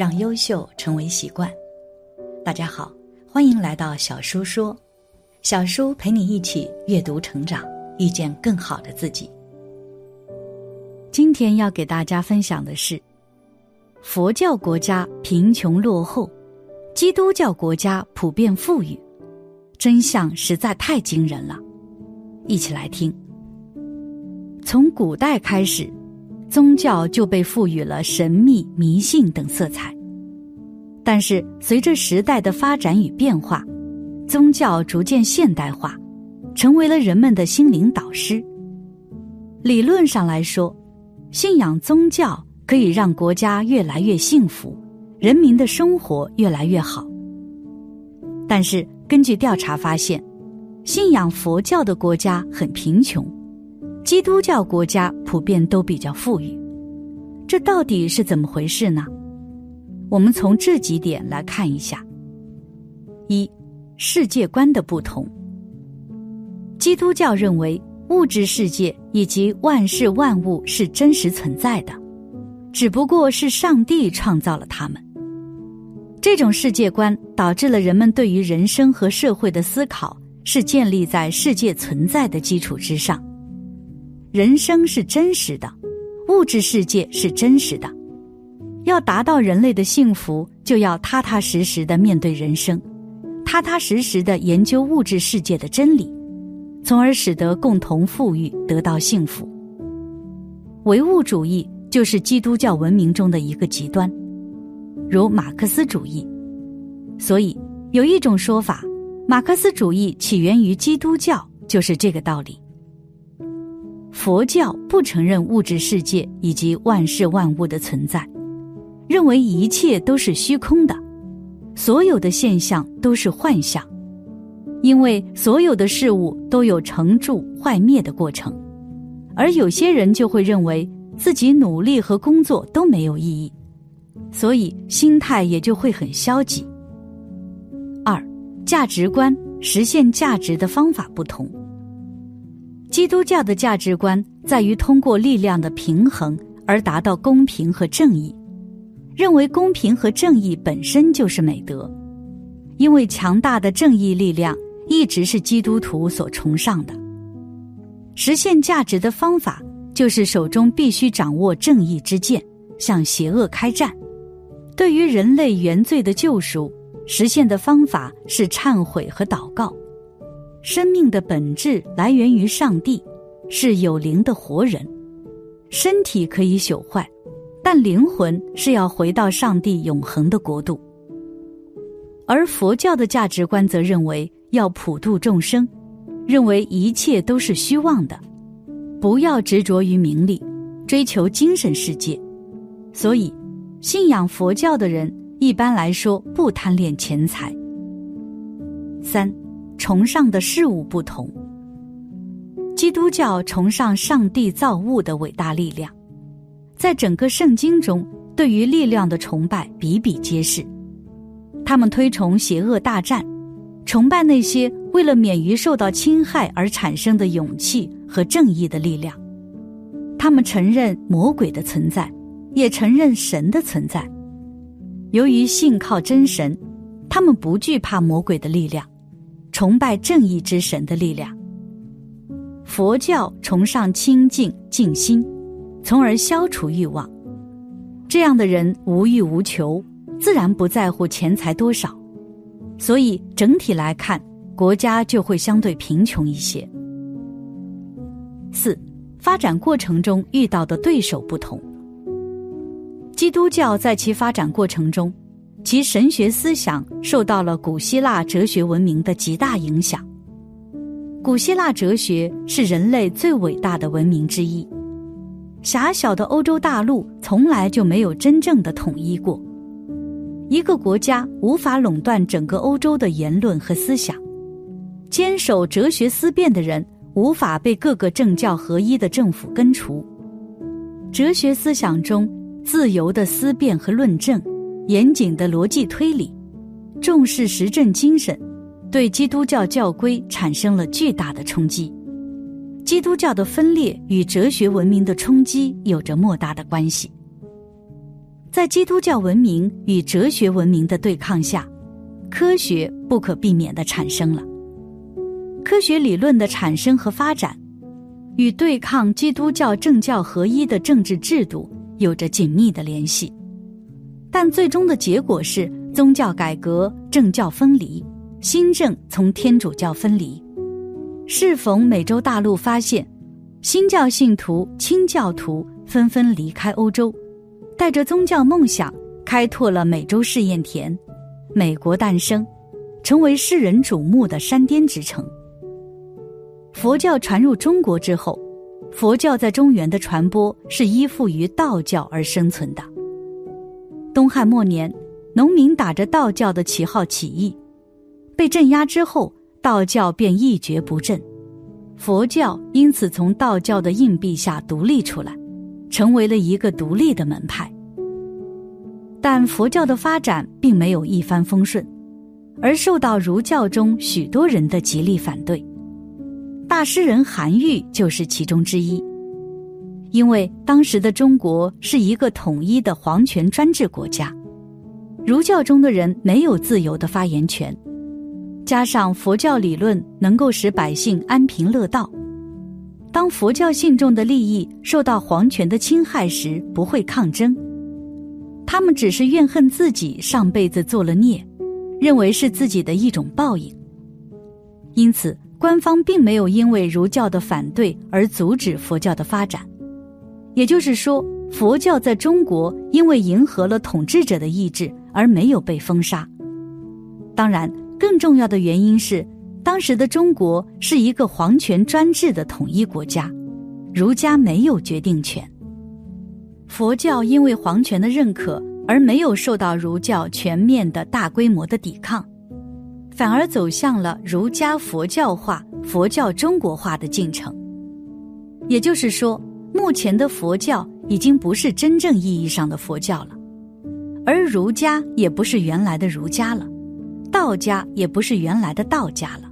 让优秀成为习惯。大家好，欢迎来到小叔说，小叔陪你一起阅读成长，遇见更好的自己。今天要给大家分享的是，佛教国家贫穷落后，基督教国家普遍富裕，真相实在太惊人了。一起来听。从古代开始。宗教就被赋予了神秘、迷信等色彩，但是随着时代的发展与变化，宗教逐渐现代化，成为了人们的心灵导师。理论上来说，信仰宗教可以让国家越来越幸福，人民的生活越来越好。但是根据调查发现，信仰佛教的国家很贫穷。基督教国家普遍都比较富裕，这到底是怎么回事呢？我们从这几点来看一下：一、世界观的不同。基督教认为物质世界以及万事万物是真实存在的，只不过是上帝创造了他们。这种世界观导致了人们对于人生和社会的思考是建立在世界存在的基础之上。人生是真实的，物质世界是真实的。要达到人类的幸福，就要踏踏实实的面对人生，踏踏实实的研究物质世界的真理，从而使得共同富裕，得到幸福。唯物主义就是基督教文明中的一个极端，如马克思主义。所以有一种说法，马克思主义起源于基督教，就是这个道理。佛教不承认物质世界以及万事万物的存在，认为一切都是虚空的，所有的现象都是幻象，因为所有的事物都有成住坏灭的过程，而有些人就会认为自己努力和工作都没有意义，所以心态也就会很消极。二，价值观实现价值的方法不同。基督教的价值观在于通过力量的平衡而达到公平和正义，认为公平和正义本身就是美德，因为强大的正义力量一直是基督徒所崇尚的。实现价值的方法就是手中必须掌握正义之剑，向邪恶开战。对于人类原罪的救赎，实现的方法是忏悔和祷告。生命的本质来源于上帝，是有灵的活人。身体可以朽坏，但灵魂是要回到上帝永恒的国度。而佛教的价值观则认为要普度众生，认为一切都是虚妄的，不要执着于名利，追求精神世界。所以，信仰佛教的人一般来说不贪恋钱财。三。崇尚的事物不同。基督教崇尚上帝造物的伟大力量，在整个圣经中，对于力量的崇拜比比皆是。他们推崇邪恶大战，崇拜那些为了免于受到侵害而产生的勇气和正义的力量。他们承认魔鬼的存在，也承认神的存在。由于信靠真神，他们不惧怕魔鬼的力量。崇拜正义之神的力量。佛教崇尚清净静心，从而消除欲望。这样的人无欲无求，自然不在乎钱财多少，所以整体来看，国家就会相对贫穷一些。四，发展过程中遇到的对手不同。基督教在其发展过程中。其神学思想受到了古希腊哲学文明的极大影响。古希腊哲学是人类最伟大的文明之一。狭小的欧洲大陆从来就没有真正的统一过，一个国家无法垄断整个欧洲的言论和思想，坚守哲学思辨的人无法被各个政教合一的政府根除。哲学思想中自由的思辨和论证，严谨的逻辑推理，重视实证精神，对基督教教规产生了巨大的冲击。基督教的分裂与哲学文明的冲击有着莫大的关系。在基督教文明与哲学文明的对抗下，科学不可避免的产生了。科学理论的产生和发展，与对抗基督教政教合一的政治制度有着紧密的联系。但最终的结果是宗教改革、政教分离，新政从天主教分离。适逢美洲大陆发现，新教信徒、清教徒纷纷离开欧洲。带着宗教梦想，开拓了美洲试验田，美国诞生，成为世人瞩目的山巅之城。佛教传入中国之后，佛教在中原的传播是依附于道教而生存的。东汉末年，农民打着道教的旗号起义，被镇压之后，道教便一蹶不振，佛教因此从道教的硬币下独立出来。成为了一个独立的门派，但佛教的发展并没有一帆风顺，而受到儒教中许多人的极力反对。大诗人韩愈就是其中之一。因为当时的中国是一个统一的皇权专制国家，儒教中的人没有自由的发言权，加上佛教理论能够使百姓安贫乐道。当佛教信众的利益受到皇权的侵害时，不会抗争，他们只是怨恨自己上辈子做了孽，认为是自己的一种报应。因此，官方并没有因为儒教的反对而阻止佛教的发展。也就是说，佛教在中国因为迎合了统治者的意志而没有被封杀。当然，更重要的原因是。当时的中国是一个皇权专制的统一国家，儒家没有决定权。佛教因为皇权的认可而没有受到儒教全面的大规模的抵抗，反而走向了儒家佛教化、佛教中国化的进程。也就是说，目前的佛教已经不是真正意义上的佛教了，而儒家也不是原来的儒家了，道家也不是原来的道家了。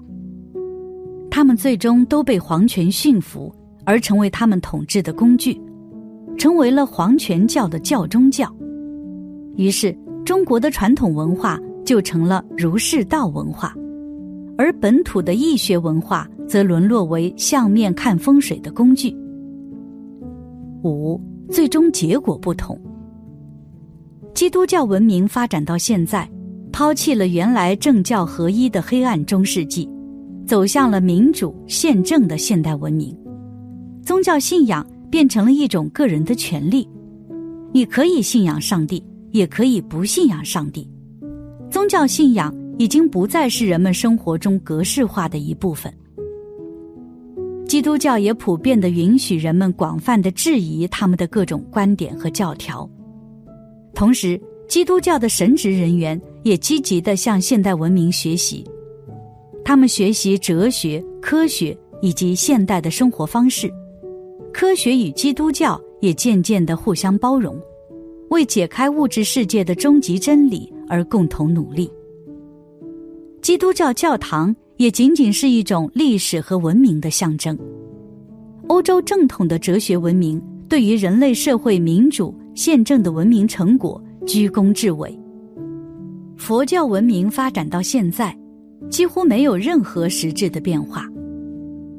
他们最终都被皇权驯服，而成为他们统治的工具，成为了皇权教的教中教。于是，中国的传统文化就成了儒释道文化，而本土的易学文化则沦落为相面看风水的工具。五，最终结果不同。基督教文明发展到现在，抛弃了原来政教合一的黑暗中世纪。走向了民主宪政的现代文明，宗教信仰变成了一种个人的权利。你可以信仰上帝，也可以不信仰上帝。宗教信仰已经不再是人们生活中格式化的一部分。基督教也普遍的允许人们广泛的质疑他们的各种观点和教条，同时，基督教的神职人员也积极的向现代文明学习。他们学习哲学、科学以及现代的生活方式，科学与基督教也渐渐的互相包容，为解开物质世界的终极真理而共同努力。基督教教堂也仅仅是一种历史和文明的象征。欧洲正统的哲学文明对于人类社会民主宪政的文明成果居功至伟。佛教文明发展到现在。几乎没有任何实质的变化，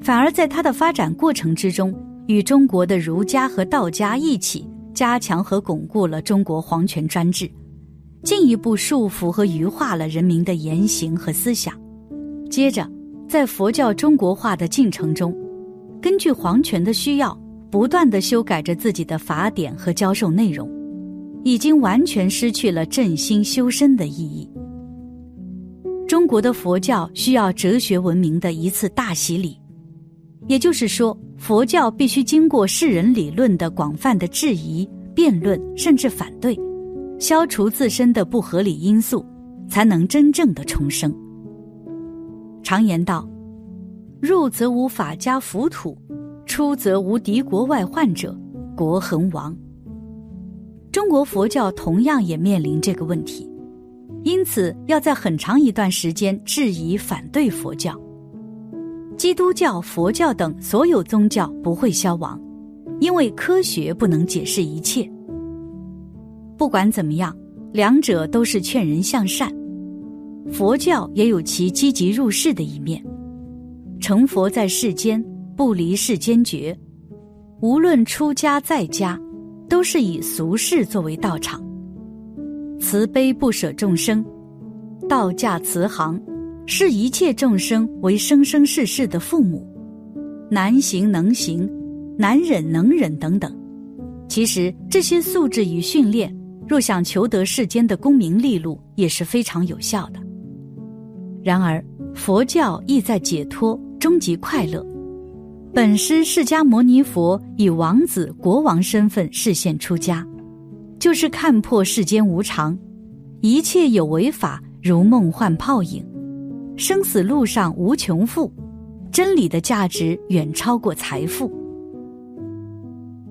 反而在它的发展过程之中，与中国的儒家和道家一起加强和巩固了中国皇权专制，进一步束缚和愚化了人民的言行和思想。接着，在佛教中国化的进程中，根据皇权的需要，不断的修改着自己的法典和教授内容，已经完全失去了振兴修身的意义。中国的佛教需要哲学文明的一次大洗礼，也就是说，佛教必须经过世人理论的广泛的质疑、辩论，甚至反对，消除自身的不合理因素，才能真正的重生。常言道：“入则无法家浮土，出则无敌国外患者，国恒亡。”中国佛教同样也面临这个问题，因此要在很长一段时间质疑反对佛教。基督教、佛教等所有宗教不会消亡，因为科学不能解释一切。不管怎么样，两者都是劝人向善。佛教也有其积极入世的一面，成佛在世间，不离世间觉。无论出家在家。都是以俗世作为道场，慈悲不舍众生，道驾慈航，视一切众生为生生世世的父母，难行能行，难忍能忍等等。其实这些素质与训练，若想求得世间的功名利禄，也是非常有效的。然而，佛教意在解脱，终极快乐。本师释迦牟尼佛以王子、国王身份示现出家，就是看破世间无常，一切有为法如梦幻泡影，生死路上无穷富，真理的价值远超过财富。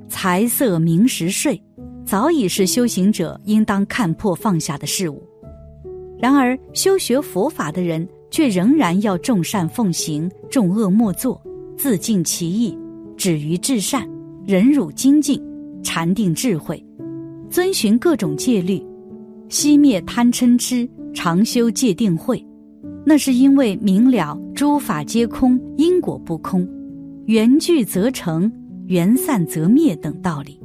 财色名食睡，早已是修行者应当看破放下的事物。然而，修学佛法的人却仍然要众善奉行，众恶莫作。自尽其意，止于至善，忍辱精进，禅定智慧，遵循各种戒律，熄灭贪嗔痴，常修戒定慧。那是因为明了诸法皆空，因果不空，缘聚则成，缘散则灭等道理。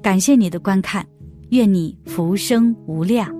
感谢你的观看，愿你福生无量。